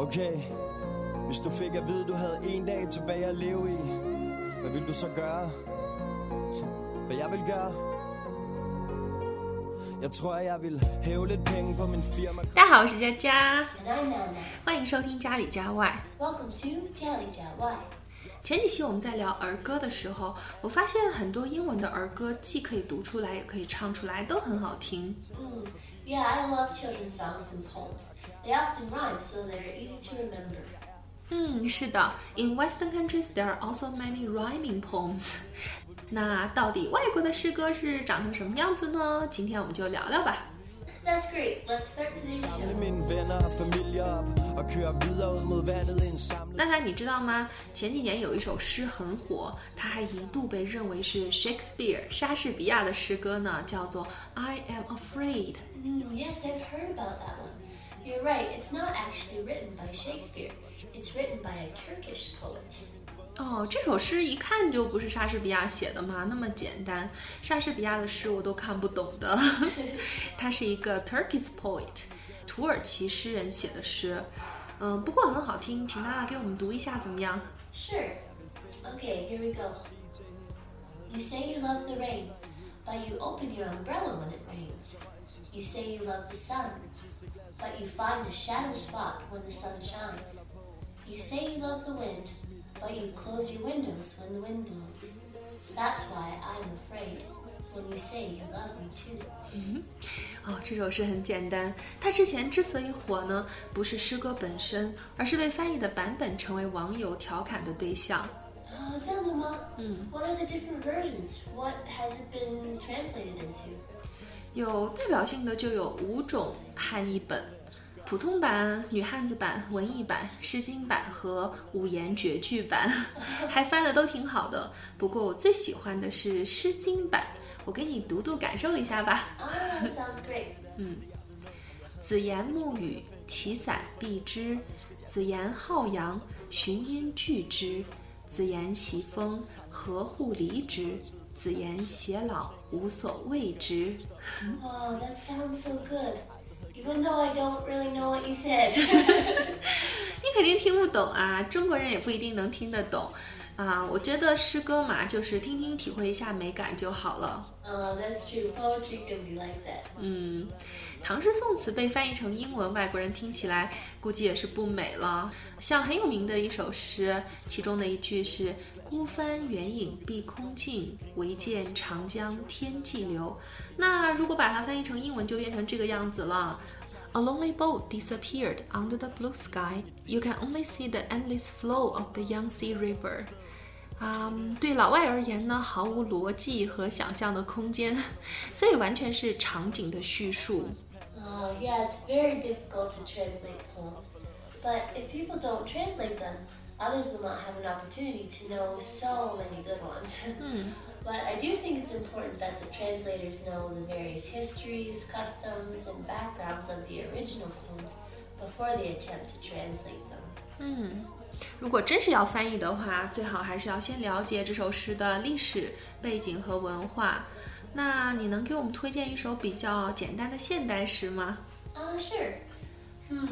Okay, hvis du fik at vide, du havde en dag tilbage at leve i, hvad vil du så gøre? Hvad jeg vil gøre? Jeg tror, jeg vil hæve lidt penge på min firma. 大家好，我是佳佳.欢迎收听家里家外。Welcome to 家里家外。前几期我们在聊儿歌的时候，我发现很多英文的儿歌既可以读出来，也可以唱出来，都很好听。Mm. Yeah, I love children's songs and poems. They often rhyme, so they're easy to remember. 嗯，是的，In Western countries there are also many rhyming poems。那到底外国的诗歌是长成什么样子呢？今天我们就聊聊吧。 That's great. Let's start today's show. Samle mine venner og familie op og køre videre ud mod vandet i en samlet 娜娜，你知道吗？前几年有一首诗很火，它还一度被认为是 Shakespeare 莎士比亚的诗歌呢，叫做《I Am Afraid》。 Mm, yes, I've heard about that one. You're right. It's not actually written by Shakespeare. It's written by a Turkish poet. 哦，这首诗一看就不是莎士比亚写的嘛，那么简单，莎士比亚的诗我都看不懂的。他是一个 Turkish poet，土耳其诗人写的诗，嗯，不过很好听，请娜娜给我们读一下怎么样？ Sure. Okay, here we go. You say you love the rain, but you open your umbrella when it rains. You say you love the sun, but you find a shadow spot when the sun shines. You say you love the wind, but you close your windows when the wind blows. That's why I'm afraid when you say you love me too. 哦，这首诗很简单。它之前之所以火呢，不是诗歌本身，而是被翻译的版本成为网友调侃的对象。 Oh, Dama, What are the different versions? What has it been translated into? 有代表性的就有五种汉译本：普通版、女汉子版、文艺版、诗经版和五言绝句版，还翻的都挺好的。不过我最喜欢的是诗经版，我给你读读，感受一下吧。Ah, sounds great. 嗯子言暮雨，其伞蔽之；子言浩阳，寻阴聚之；子言习风，何户离之；子言偕老，无所谓之。Oh, that sounds so good. Even though I don't really know what you said. 你肯定听不懂啊，中国人也不一定能听得懂啊。我觉得诗歌嘛，就是听听体会一下美感就好了。oh, that's true. Poetry can be like that. 嗯，唐诗宋词被翻译成英文，外国人听起来估计也是不美了。像很有名的一首诗，其中的一句是“孤帆远影碧空尽，唯见长江天际流”。那如果把它翻译成英文，就变成这个样子了。A lonely boat disappeared under the blue sky. You can only see the endless flow of the Yangtze River. 啊、对老外而言呢，毫无逻辑和想象的空间，所以完全是场景的叙述。 Oh, yeah, it's very difficult to translate poems. But if people don't translate them, others will not have an opportunity to know so many good ones. But I do think it's important that the translators know the various histories, customs, and backgrounds of the original poems before they attempt to translate them. 如果真是要翻译的话，最好还是要先了解这首诗的历史背景和文化。那你能给我们推荐一首比较简单的现代诗吗？ Uh, sure. Hmm.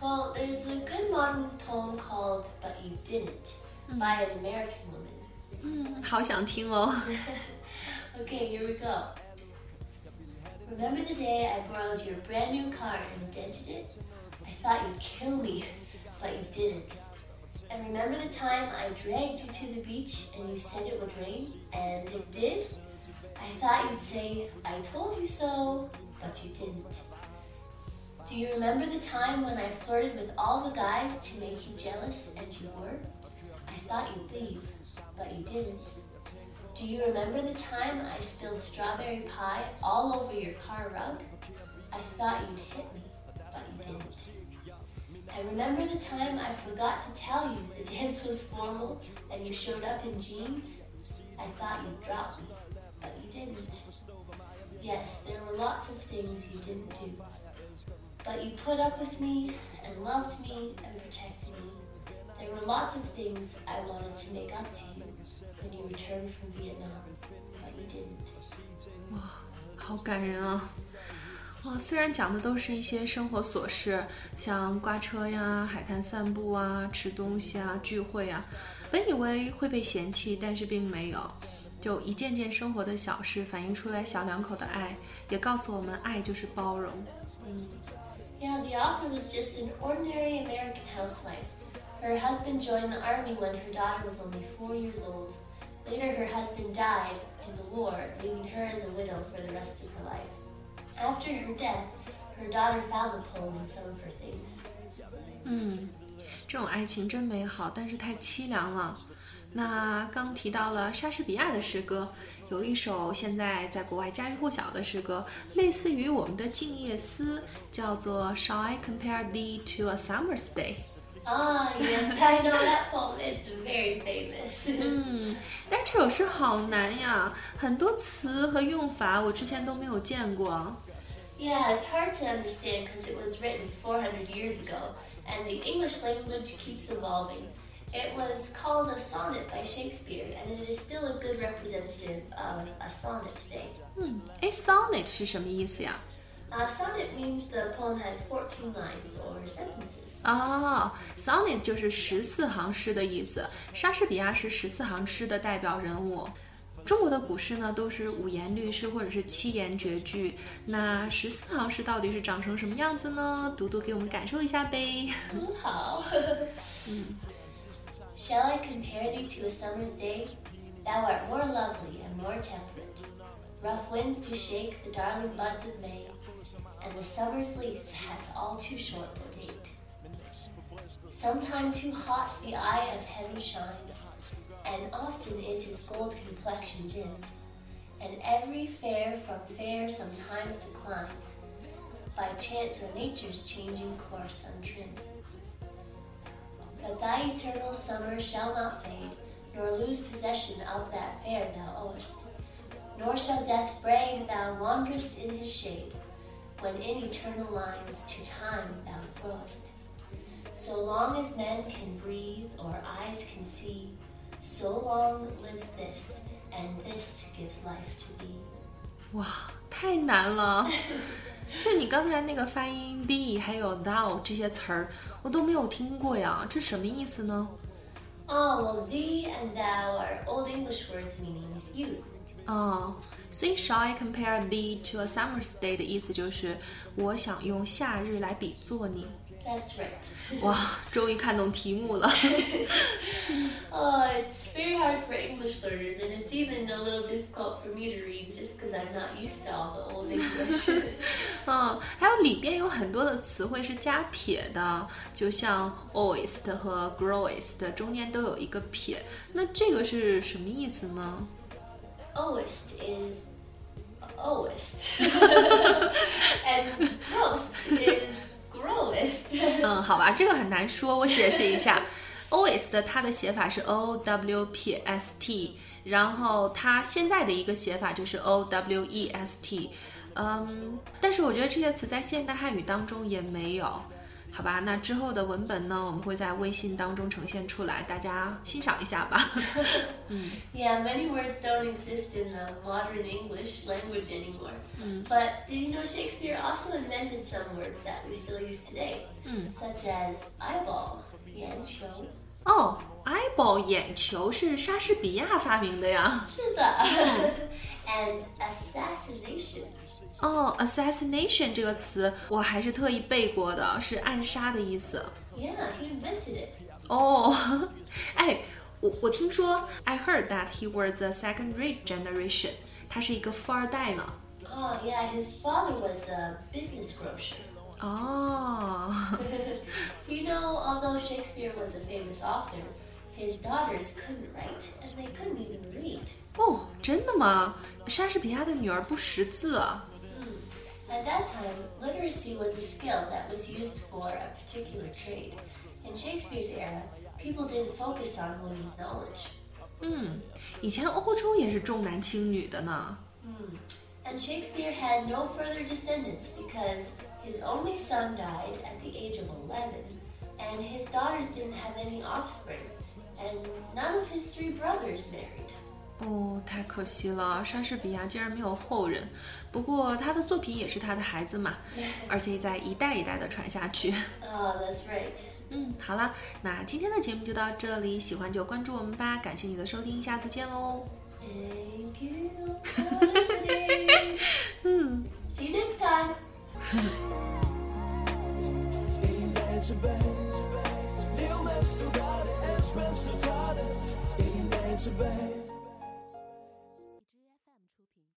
Well, there's a good modern poem called But You Didn't by an American woman. 嗯，好想听哦。 Okay, here we go. Remember the day I borrowed your brand new car and dented it? I thought you'd kill me, but you didn't. And remember the time I dragged you to the beach and you said it would rain, and it did? I thought you'd say, I told you so, but you didn't. Do you remember the time when I flirted with all the guys to make you jealous and you were? I thought you'd leave, but you didn't. Do you remember the time I spilled strawberry pie all over your car rug? I thought you'd hit me, but you didn't. And remember the time I forgot to tell you the dance was formal and you showed up in jeans? I thought you'd drop me, but you didn't. Yes, there were lots of things you didn't do. But you put up with me and loved me and protected me. There were lots of things I wanted to make up to you when you returned from Vietnam, but you didn't. 好感人啊！ 哦，虽然讲的都是一些生活琐事，像刮车呀、海滩散步啊、吃东西啊、聚会啊，本以为会被嫌弃，但是并没有。就一件件生活的小事，反映出来小两口的爱，也告诉我们，爱就是包容。嗯，Yeah, the author was just an ordinary American housewife. Her husband joined the army when her daughter was only four years old. Later, her husband died in the war, leaving her as a widow for the rest of her life. After her death, her daughter found the poem in some of her things. 嗯，这种爱情真美好，但是太凄凉了。那刚提到了莎士比亚的诗歌，有一首现在在国外家喻户晓的诗歌，类似于我们的《静夜思》，叫做《Shall I Compare Thee to a Summer's Day》。Ah, yes, I know that poem. It's very famous. 嗯，但是这首诗好难呀，很多词和用法我之前都没有见过。 Yeah, it's hard to understand because it was written 400 years ago, and the English language keeps evolving. It was called a sonnet by Shakespeare, and it is still a good representative of a sonnet today. 嗯，哎，sonnet 是什么意思呀？Uh, sonnet means the poem has 14 lines or sentences. 哦，sonnet 就是十四行诗的意思。莎士比亚是十四行诗的代表人物。 中国的古诗呢，都是五言律诗或者是七言绝句。那十四行诗到底是长成什么样子呢？读读给我们感受一下呗。很好。嗯。Shall I compare thee to a summer's day? Thou art more lovely and more temperate. Rough winds do shake the darling buds of May, and the summer's lease has all too short a date. Sometime too hot the eye of heaven shines, and often is his gold complexion dim, and every fair from fair sometimes declines, by chance or nature's changing course untrimmed. But thy eternal summer shall not fade, nor lose possession of that fair thou owest. Nor shall death brag thou wanderest in his shade, when in eternal lines to time thou growest. So long as men can breathe or eyes can see, so long lives this, and this gives life to thee. 哇，太难了！就你刚才那个发音，the 还有 thou 这些词儿，我都没有听过呀，这什么意思呢？Oh, well, the and thou are Old English words meaning you. 哦，所以 shall I compare thee to a summer's day 的意思就是我想用夏日来比作你。 That's right. 哇，终于看懂题目了。oh, it's very hard for English learners, and it's even a little difficult for me to read just because I'm not used to all the old English. 嗯，还有里边有很多的词汇是加撇的，就像 oist 和 growest 中间都有一个撇，那这个是什么意思呢？Oist is oist, and grost is 嗯，好吧，这个很难说，我解释一下。，O S 的它的写法是 O W P S T，然后它现在的一个写法就是 O W E S T。嗯，但是我觉得这些词在现代汉语当中也没有。好吧，那之后的文本呢，我们会在微信当中呈现出来，大家欣赏一下吧。嗯，Yeah, many words don't exist in the modern English language anymore. But did you know Shakespeare also invented some words that we still use today, such as eyeball, 眼球。哦，eyeball 眼球是莎士比亚发明的呀。是的。And assassination. 哦，assassination 这个词我还是特意背过的，是暗杀的意思。Yeah, he invented it. 哦，哎，我我听说，I heard that he was a second-rate generation，他是一个富二代呢。Oh yeah, his father was a business grocer. Oh. Do you know, although Shakespeare was a famous author, his daughters couldn't write and they couldn't even read. 哦，真的吗？莎士比亚的女儿不识字啊。 at that time, literacy was a skill that was used for a particular trade. In Shakespeare's era, people didn't focus on women's knowledge. 嗯，以前欧洲也是重男轻女的呢。Hmm. And Shakespeare had no further descendants because his only son died at the age of 11, and his daughters didn't have any offspring, and none of his three brothers married. 哦，太可惜了，莎士比亚竟然没有后人。不过他的作品也是他的孩子嘛，而且在一代一代的传下去。Oh, that's right. 嗯，好了，那今天的节目就到这里，喜欢就关注我们吧，感谢你的收听，下次见喽。Thank you for listening. See you next time.